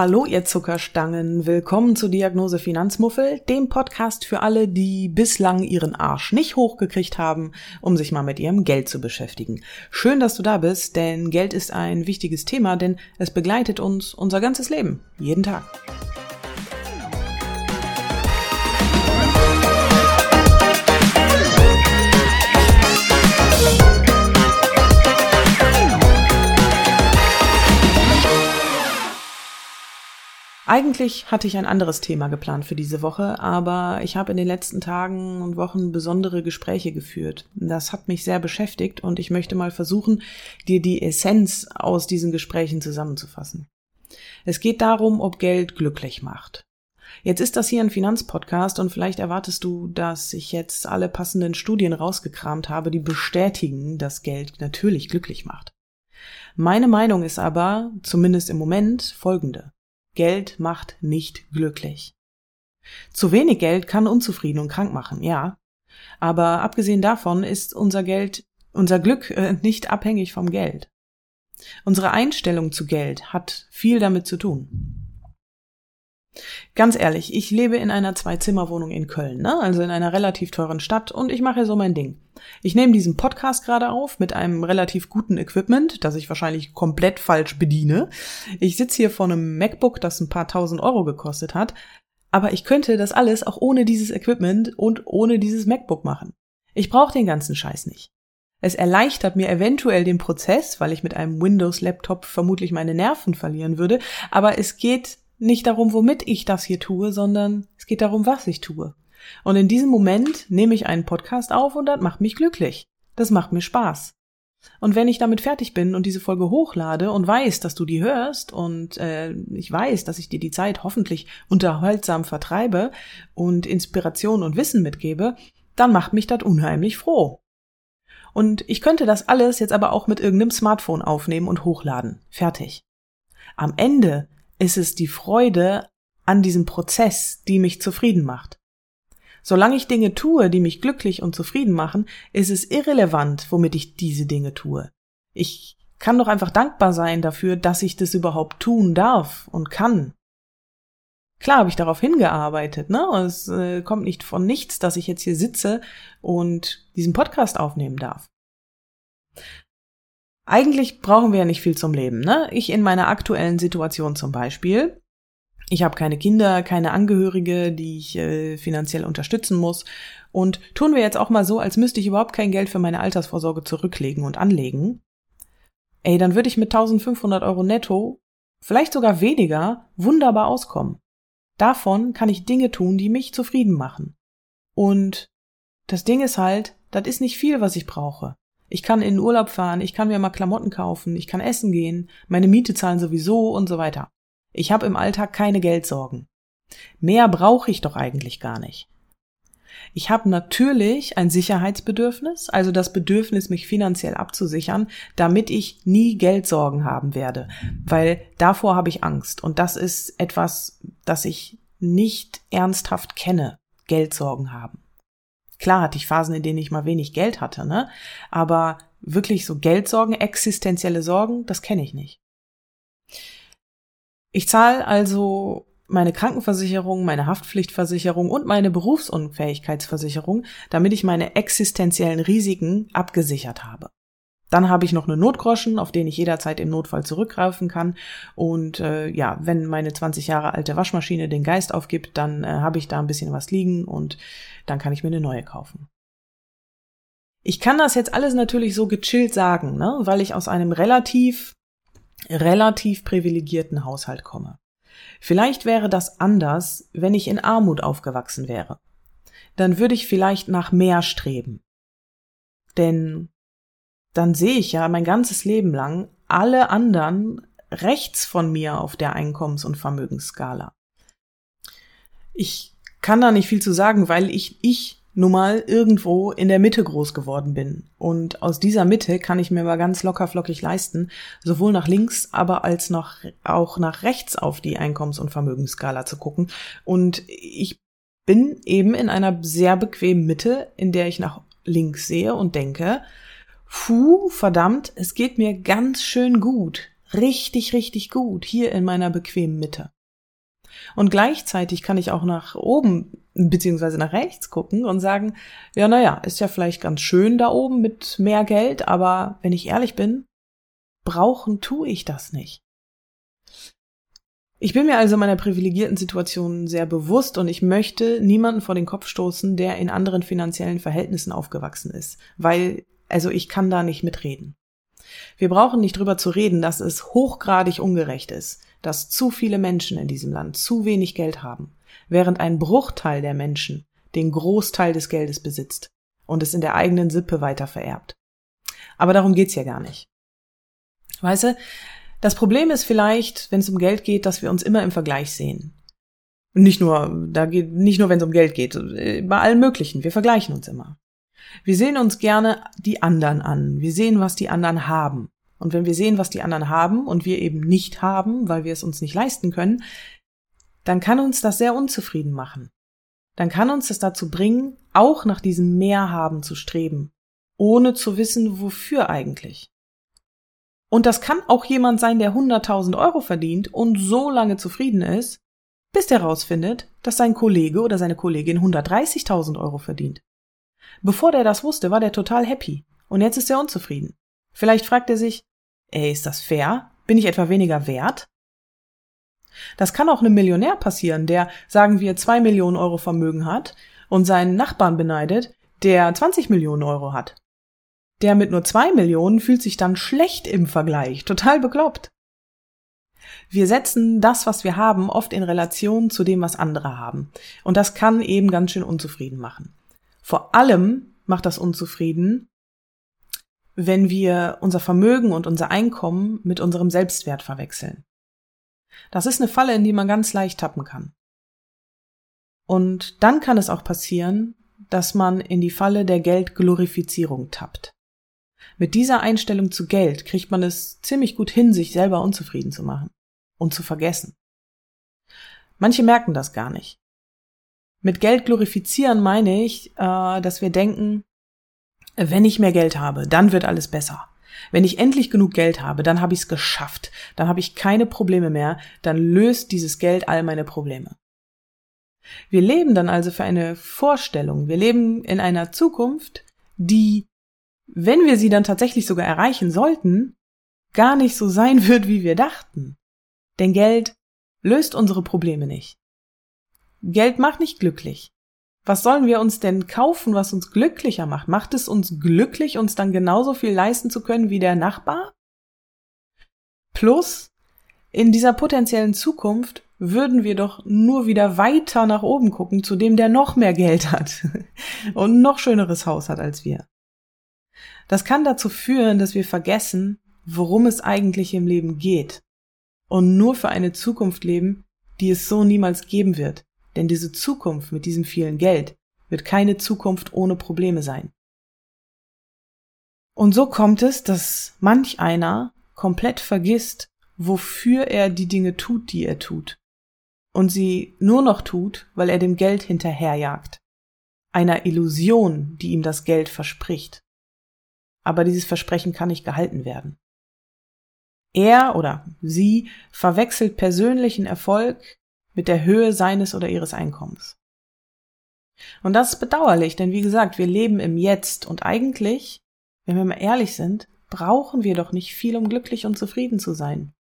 Hallo, ihr Zuckerstangen. Willkommen zu Diagnose Finanzmuffel, dem Podcast für alle, die bislang ihren Arsch nicht hochgekriegt haben, um sich mal mit ihrem Geld zu beschäftigen. Schön, dass du da bist, denn Geld ist ein wichtiges Thema, denn es begleitet uns unser ganzes Leben. Jeden Tag. Eigentlich hatte ich ein anderes Thema geplant für diese Woche, aber ich habe in den letzten Tagen und Wochen besondere Gespräche geführt. Das hat mich sehr beschäftigt und ich möchte mal versuchen, dir die Essenz aus diesen Gesprächen zusammenzufassen. Es geht darum, ob Geld glücklich macht. Jetzt ist das hier ein Finanzpodcast und vielleicht erwartest du, dass ich jetzt alle passenden Studien rausgekramt habe, die bestätigen, dass Geld natürlich glücklich macht. Meine Meinung ist aber, zumindest im Moment, folgende. Geld macht nicht glücklich. Zu wenig Geld kann unzufrieden und krank machen, ja. Aber abgesehen davon ist unser Geld, unser Glück äh, nicht abhängig vom Geld. Unsere Einstellung zu Geld hat viel damit zu tun. Ganz ehrlich, ich lebe in einer Zwei-Zimmer-Wohnung in Köln, ne? also in einer relativ teuren Stadt und ich mache so mein Ding. Ich nehme diesen Podcast gerade auf mit einem relativ guten Equipment, das ich wahrscheinlich komplett falsch bediene. Ich sitze hier vor einem MacBook, das ein paar tausend Euro gekostet hat, aber ich könnte das alles auch ohne dieses Equipment und ohne dieses MacBook machen. Ich brauche den ganzen Scheiß nicht. Es erleichtert mir eventuell den Prozess, weil ich mit einem Windows-Laptop vermutlich meine Nerven verlieren würde, aber es geht nicht darum, womit ich das hier tue, sondern es geht darum, was ich tue. Und in diesem Moment nehme ich einen Podcast auf und das macht mich glücklich. Das macht mir Spaß. Und wenn ich damit fertig bin und diese Folge hochlade und weiß, dass du die hörst und äh, ich weiß, dass ich dir die Zeit hoffentlich unterhaltsam vertreibe und Inspiration und Wissen mitgebe, dann macht mich das unheimlich froh. Und ich könnte das alles jetzt aber auch mit irgendeinem Smartphone aufnehmen und hochladen. Fertig. Am Ende ist es die Freude an diesem Prozess, die mich zufrieden macht. Solange ich Dinge tue, die mich glücklich und zufrieden machen, ist es irrelevant, womit ich diese Dinge tue. Ich kann doch einfach dankbar sein dafür, dass ich das überhaupt tun darf und kann. Klar habe ich darauf hingearbeitet, ne? Es äh, kommt nicht von nichts, dass ich jetzt hier sitze und diesen Podcast aufnehmen darf. Eigentlich brauchen wir ja nicht viel zum Leben, ne? Ich in meiner aktuellen Situation zum Beispiel. Ich habe keine Kinder, keine Angehörige, die ich äh, finanziell unterstützen muss. Und tun wir jetzt auch mal so, als müsste ich überhaupt kein Geld für meine Altersvorsorge zurücklegen und anlegen. Ey, dann würde ich mit 1500 Euro netto, vielleicht sogar weniger, wunderbar auskommen. Davon kann ich Dinge tun, die mich zufrieden machen. Und das Ding ist halt, das ist nicht viel, was ich brauche. Ich kann in den Urlaub fahren, ich kann mir mal Klamotten kaufen, ich kann essen gehen, meine Miete zahlen sowieso und so weiter. Ich habe im Alltag keine Geldsorgen. Mehr brauche ich doch eigentlich gar nicht. Ich habe natürlich ein Sicherheitsbedürfnis, also das Bedürfnis, mich finanziell abzusichern, damit ich nie Geldsorgen haben werde, weil davor habe ich Angst und das ist etwas, das ich nicht ernsthaft kenne, Geldsorgen haben. Klar hatte ich Phasen, in denen ich mal wenig Geld hatte, ne? Aber wirklich so Geldsorgen, existenzielle Sorgen, das kenne ich nicht. Ich zahle also meine Krankenversicherung, meine Haftpflichtversicherung und meine Berufsunfähigkeitsversicherung, damit ich meine existenziellen Risiken abgesichert habe. Dann habe ich noch eine Notgroschen, auf den ich jederzeit im Notfall zurückgreifen kann. Und äh, ja, wenn meine 20 Jahre alte Waschmaschine den Geist aufgibt, dann äh, habe ich da ein bisschen was liegen und dann kann ich mir eine neue kaufen. Ich kann das jetzt alles natürlich so gechillt sagen, ne? weil ich aus einem relativ, relativ privilegierten Haushalt komme. Vielleicht wäre das anders, wenn ich in Armut aufgewachsen wäre. Dann würde ich vielleicht nach mehr streben. Denn dann sehe ich ja mein ganzes Leben lang alle anderen rechts von mir auf der Einkommens- und Vermögensskala. Ich kann da nicht viel zu sagen, weil ich, ich nun mal irgendwo in der Mitte groß geworden bin. Und aus dieser Mitte kann ich mir mal ganz locker flockig leisten, sowohl nach links, aber als noch auch nach rechts auf die Einkommens- und Vermögensskala zu gucken. Und ich bin eben in einer sehr bequemen Mitte, in der ich nach links sehe und denke, Puh, verdammt, es geht mir ganz schön gut. richtig, richtig gut hier in meiner bequemen Mitte. Und gleichzeitig kann ich auch nach oben beziehungsweise nach rechts gucken und sagen, ja, naja, ist ja vielleicht ganz schön da oben mit mehr Geld, aber wenn ich ehrlich bin, brauchen tue ich das nicht. Ich bin mir also meiner privilegierten Situation sehr bewusst und ich möchte niemanden vor den Kopf stoßen, der in anderen finanziellen Verhältnissen aufgewachsen ist, weil, also ich kann da nicht mitreden. Wir brauchen nicht drüber zu reden, dass es hochgradig ungerecht ist, dass zu viele Menschen in diesem Land zu wenig Geld haben, während ein Bruchteil der Menschen den Großteil des Geldes besitzt und es in der eigenen Sippe weiter vererbt. Aber darum geht's ja gar nicht. Weißt du, das Problem ist vielleicht, wenn es um Geld geht, dass wir uns immer im Vergleich sehen. Nicht nur, da geht, nicht nur, wenn es um Geld geht, bei allem Möglichen. Wir vergleichen uns immer. Wir sehen uns gerne die anderen an. Wir sehen, was die anderen haben. Und wenn wir sehen, was die anderen haben und wir eben nicht haben, weil wir es uns nicht leisten können, dann kann uns das sehr unzufrieden machen. Dann kann uns das dazu bringen, auch nach diesem Mehrhaben zu streben, ohne zu wissen, wofür eigentlich. Und das kann auch jemand sein, der 100.000 Euro verdient und so lange zufrieden ist, bis der rausfindet, dass sein Kollege oder seine Kollegin 130.000 Euro verdient. Bevor der das wusste, war der total happy. Und jetzt ist er unzufrieden. Vielleicht fragt er sich, ey, ist das fair? Bin ich etwa weniger wert? Das kann auch einem Millionär passieren, der, sagen wir, zwei Millionen Euro Vermögen hat und seinen Nachbarn beneidet, der 20 Millionen Euro hat. Der mit nur zwei Millionen fühlt sich dann schlecht im Vergleich, total bekloppt. Wir setzen das, was wir haben, oft in Relation zu dem, was andere haben. Und das kann eben ganz schön unzufrieden machen. Vor allem macht das unzufrieden, wenn wir unser Vermögen und unser Einkommen mit unserem Selbstwert verwechseln. Das ist eine Falle, in die man ganz leicht tappen kann. Und dann kann es auch passieren, dass man in die Falle der Geldglorifizierung tappt. Mit dieser Einstellung zu Geld kriegt man es ziemlich gut hin, sich selber unzufrieden zu machen und zu vergessen. Manche merken das gar nicht. Mit Geld glorifizieren meine ich, äh, dass wir denken, wenn ich mehr Geld habe, dann wird alles besser. Wenn ich endlich genug Geld habe, dann habe ich es geschafft, dann habe ich keine Probleme mehr, dann löst dieses Geld all meine Probleme. Wir leben dann also für eine Vorstellung, wir leben in einer Zukunft, die wenn wir sie dann tatsächlich sogar erreichen sollten, gar nicht so sein wird, wie wir dachten. Denn Geld löst unsere Probleme nicht. Geld macht nicht glücklich. Was sollen wir uns denn kaufen, was uns glücklicher macht? Macht es uns glücklich, uns dann genauso viel leisten zu können wie der Nachbar? Plus, in dieser potenziellen Zukunft würden wir doch nur wieder weiter nach oben gucken, zu dem, der noch mehr Geld hat und noch schöneres Haus hat als wir. Das kann dazu führen, dass wir vergessen, worum es eigentlich im Leben geht und nur für eine Zukunft leben, die es so niemals geben wird. Denn diese Zukunft mit diesem vielen Geld wird keine Zukunft ohne Probleme sein. Und so kommt es, dass manch einer komplett vergisst, wofür er die Dinge tut, die er tut. Und sie nur noch tut, weil er dem Geld hinterherjagt. Einer Illusion, die ihm das Geld verspricht aber dieses Versprechen kann nicht gehalten werden. Er oder sie verwechselt persönlichen Erfolg mit der Höhe seines oder ihres Einkommens. Und das ist bedauerlich, denn wie gesagt, wir leben im Jetzt und eigentlich, wenn wir mal ehrlich sind, brauchen wir doch nicht viel, um glücklich und zufrieden zu sein.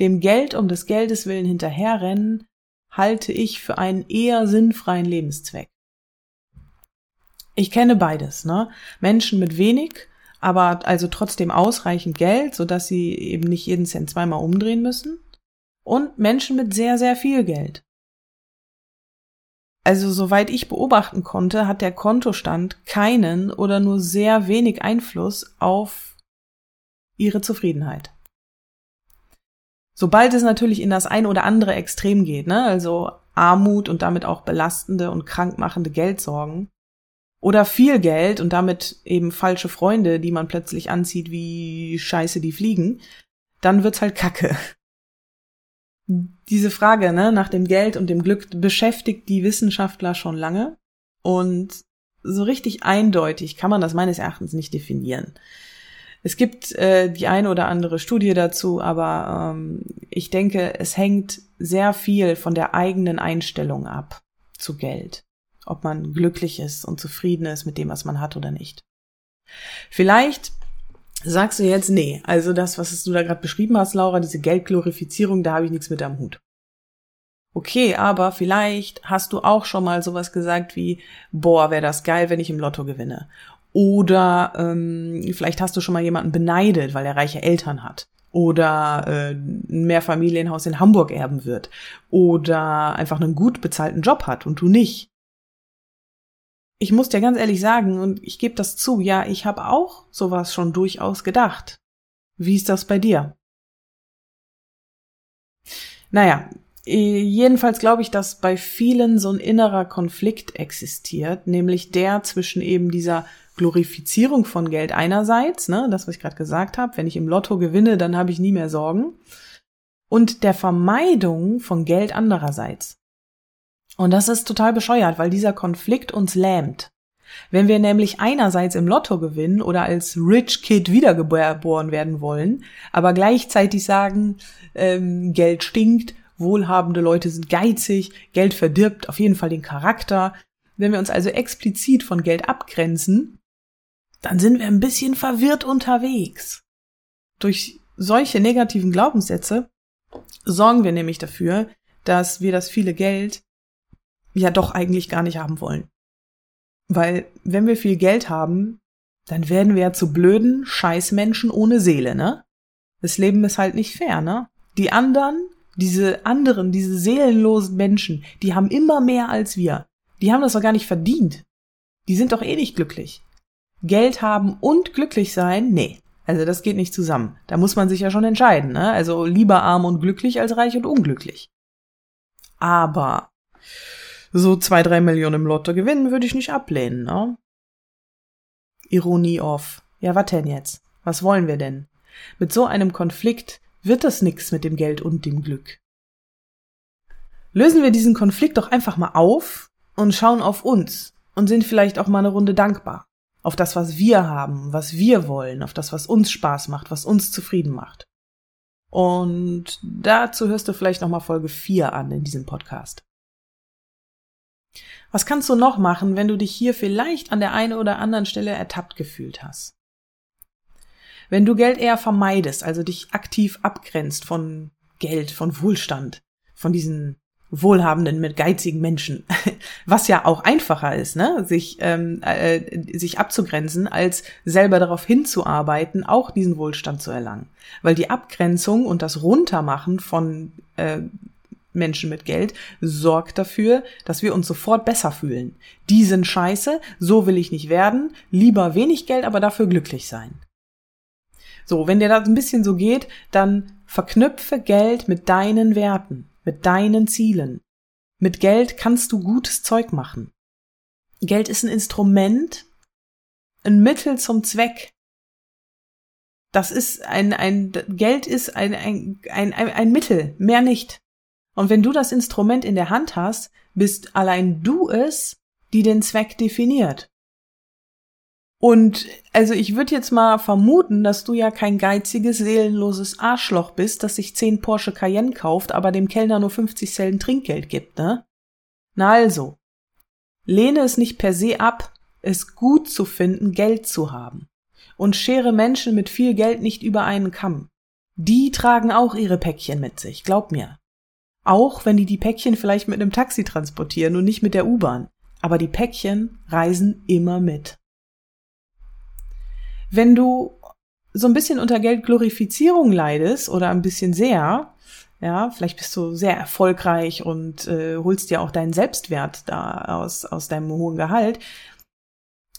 Dem Geld um des Geldes willen hinterherrennen, halte ich für einen eher sinnfreien Lebenszweck. Ich kenne beides, ne? Menschen mit wenig, aber also trotzdem ausreichend Geld, so dass sie eben nicht jeden Cent zweimal umdrehen müssen. Und Menschen mit sehr, sehr viel Geld. Also soweit ich beobachten konnte, hat der Kontostand keinen oder nur sehr wenig Einfluss auf ihre Zufriedenheit. Sobald es natürlich in das ein oder andere Extrem geht, ne, also Armut und damit auch belastende und krankmachende Geldsorgen, oder viel Geld und damit eben falsche Freunde, die man plötzlich anzieht wie Scheiße, die fliegen, dann wird's halt Kacke. Diese Frage ne, nach dem Geld und dem Glück beschäftigt die Wissenschaftler schon lange und so richtig eindeutig kann man das meines Erachtens nicht definieren. Es gibt äh, die eine oder andere Studie dazu, aber ähm, ich denke, es hängt sehr viel von der eigenen Einstellung ab zu Geld. Ob man glücklich ist und zufrieden ist mit dem, was man hat oder nicht. Vielleicht sagst du jetzt, nee, also das, was du da gerade beschrieben hast, Laura, diese Geldglorifizierung, da habe ich nichts mit am Hut. Okay, aber vielleicht hast du auch schon mal sowas gesagt wie, boah, wäre das geil, wenn ich im Lotto gewinne. Oder ähm, vielleicht hast du schon mal jemanden beneidet, weil er reiche Eltern hat. Oder äh, ein Mehrfamilienhaus in Hamburg erben wird. Oder einfach einen gut bezahlten Job hat und du nicht. Ich muss dir ganz ehrlich sagen, und ich gebe das zu, ja, ich habe auch sowas schon durchaus gedacht. Wie ist das bei dir? Naja, jedenfalls glaube ich, dass bei vielen so ein innerer Konflikt existiert, nämlich der zwischen eben dieser Glorifizierung von Geld einerseits, ne, das, was ich gerade gesagt habe, wenn ich im Lotto gewinne, dann habe ich nie mehr Sorgen, und der Vermeidung von Geld andererseits. Und das ist total bescheuert, weil dieser Konflikt uns lähmt. Wenn wir nämlich einerseits im Lotto gewinnen oder als Rich Kid wiedergeboren werden wollen, aber gleichzeitig sagen, ähm, Geld stinkt, wohlhabende Leute sind geizig, Geld verdirbt auf jeden Fall den Charakter. Wenn wir uns also explizit von Geld abgrenzen, dann sind wir ein bisschen verwirrt unterwegs. Durch solche negativen Glaubenssätze sorgen wir nämlich dafür, dass wir das viele Geld ja doch eigentlich gar nicht haben wollen. Weil wenn wir viel Geld haben, dann werden wir ja zu blöden Scheißmenschen ohne Seele, ne? Das Leben ist halt nicht fair, ne? Die anderen, diese anderen, diese seelenlosen Menschen, die haben immer mehr als wir. Die haben das doch gar nicht verdient. Die sind doch eh nicht glücklich. Geld haben und glücklich sein? Nee. Also das geht nicht zusammen. Da muss man sich ja schon entscheiden. Ne? Also lieber arm und glücklich als reich und unglücklich. Aber so zwei, drei Millionen im Lotto gewinnen würde ich nicht ablehnen. Ne? Ironie off. Ja, was denn jetzt? Was wollen wir denn? Mit so einem Konflikt wird das nix mit dem Geld und dem Glück. Lösen wir diesen Konflikt doch einfach mal auf und schauen auf uns und sind vielleicht auch mal eine Runde dankbar auf das, was wir haben, was wir wollen, auf das, was uns Spaß macht, was uns zufrieden macht. Und dazu hörst du vielleicht nochmal Folge 4 an in diesem Podcast. Was kannst du noch machen, wenn du dich hier vielleicht an der einen oder anderen Stelle ertappt gefühlt hast? Wenn du Geld eher vermeidest, also dich aktiv abgrenzt von Geld, von Wohlstand, von diesen wohlhabenden, mit geizigen Menschen, was ja auch einfacher ist, ne, sich ähm, äh, sich abzugrenzen, als selber darauf hinzuarbeiten, auch diesen Wohlstand zu erlangen, weil die Abgrenzung und das Runtermachen von äh, Menschen mit Geld sorgt dafür, dass wir uns sofort besser fühlen. Die sind scheiße, so will ich nicht werden, lieber wenig Geld, aber dafür glücklich sein. So, wenn dir das ein bisschen so geht, dann verknüpfe Geld mit deinen Werten mit deinen Zielen. Mit Geld kannst du gutes Zeug machen. Geld ist ein Instrument, ein Mittel zum Zweck. Das ist ein, ein Geld ist ein, ein, ein, ein Mittel, mehr nicht. Und wenn du das Instrument in der Hand hast, bist allein du es, die den Zweck definiert. Und also ich würde jetzt mal vermuten, dass du ja kein geiziges, seelenloses Arschloch bist, das sich zehn Porsche Cayenne kauft, aber dem Kellner nur 50 Cent Trinkgeld gibt, ne? Na also, lehne es nicht per se ab, es gut zu finden, Geld zu haben. Und schere Menschen mit viel Geld nicht über einen Kamm. Die tragen auch ihre Päckchen mit sich, glaub mir. Auch wenn die die Päckchen vielleicht mit einem Taxi transportieren und nicht mit der U-Bahn. Aber die Päckchen reisen immer mit. Wenn du so ein bisschen unter Geldglorifizierung leidest oder ein bisschen sehr, ja, vielleicht bist du sehr erfolgreich und äh, holst dir auch deinen Selbstwert da aus, aus deinem hohen Gehalt.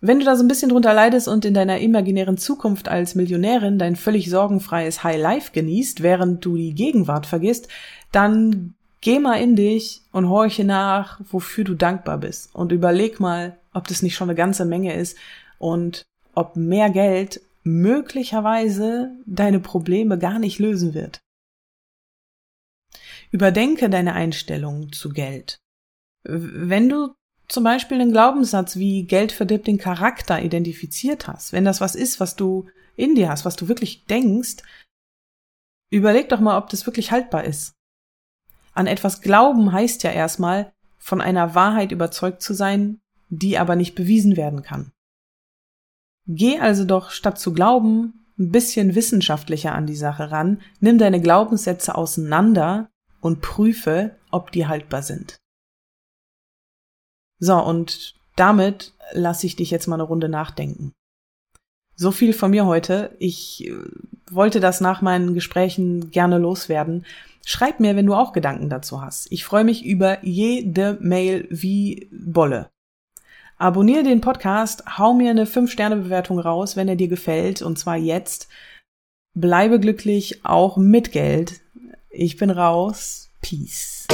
Wenn du da so ein bisschen drunter leidest und in deiner imaginären Zukunft als Millionärin dein völlig sorgenfreies High Life genießt, während du die Gegenwart vergisst, dann geh mal in dich und horche nach, wofür du dankbar bist und überleg mal, ob das nicht schon eine ganze Menge ist und ob mehr Geld möglicherweise deine Probleme gar nicht lösen wird. Überdenke deine Einstellung zu Geld. Wenn du zum Beispiel einen Glaubenssatz wie Geld verdirbt den Charakter identifiziert hast, wenn das was ist, was du in dir hast, was du wirklich denkst, überleg doch mal, ob das wirklich haltbar ist. An etwas glauben heißt ja erstmal, von einer Wahrheit überzeugt zu sein, die aber nicht bewiesen werden kann. Geh also doch statt zu glauben ein bisschen wissenschaftlicher an die Sache ran, nimm deine Glaubenssätze auseinander und prüfe, ob die haltbar sind. So, und damit lasse ich dich jetzt mal eine Runde nachdenken. So viel von mir heute. Ich äh, wollte das nach meinen Gesprächen gerne loswerden. Schreib mir, wenn du auch Gedanken dazu hast. Ich freue mich über jede Mail wie Bolle. Abonniere den Podcast, hau mir eine 5-Sterne-Bewertung raus, wenn er dir gefällt, und zwar jetzt. Bleibe glücklich, auch mit Geld. Ich bin raus. Peace.